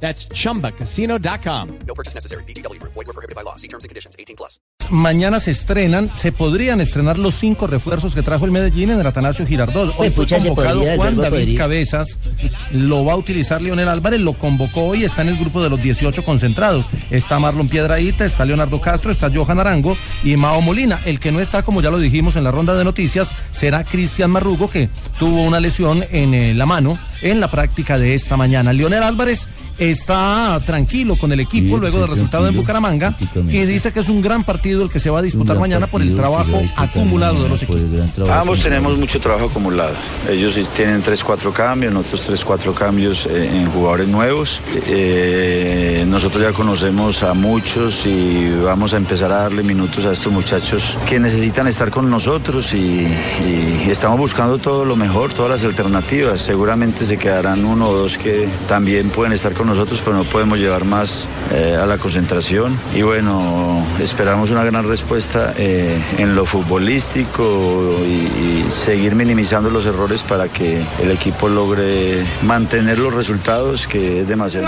That's chumbacasino.com. No purchase necessary. BGW. Void were prohibited by law. See terms and conditions. 18 plus. Mañana se estrenan, se podrían estrenar los cinco refuerzos que trajo el Medellín en el Atanasio Girardot. Hoy fue convocado podría, Juan David podría. Cabezas, lo va a utilizar Leonel Álvarez, lo convocó hoy, está en el grupo de los 18 concentrados. Está Marlon Piedraíta, está Leonardo Castro, está Johan Arango y Mao Molina. El que no está, como ya lo dijimos en la ronda de noticias, será Cristian Marrugo, que tuvo una lesión en eh, la mano en la práctica de esta mañana. Leonel Álvarez está tranquilo con el equipo Sí, luego del resultado en Bucaramanga y dice que es un gran partido el que se va a disputar mañana por el trabajo acumulado de los equipos. Ambos tenemos mucho trabajo acumulado. Ellos sí tienen 3-4 cambios, nosotros 3-4 cambios eh, en jugadores nuevos. Eh, nosotros ya conocemos a muchos y vamos a empezar a darle minutos a estos muchachos que necesitan estar con nosotros y, y estamos buscando todo lo mejor, todas las alternativas. Seguramente se quedarán uno o dos que también pueden estar con nosotros, pero no podemos llevar más eh, a la concentración. Y bueno, esperamos una gran respuesta eh, en lo futbolístico y, y seguir minimizando los errores para que el equipo logre mantener los resultados, que es demasiado.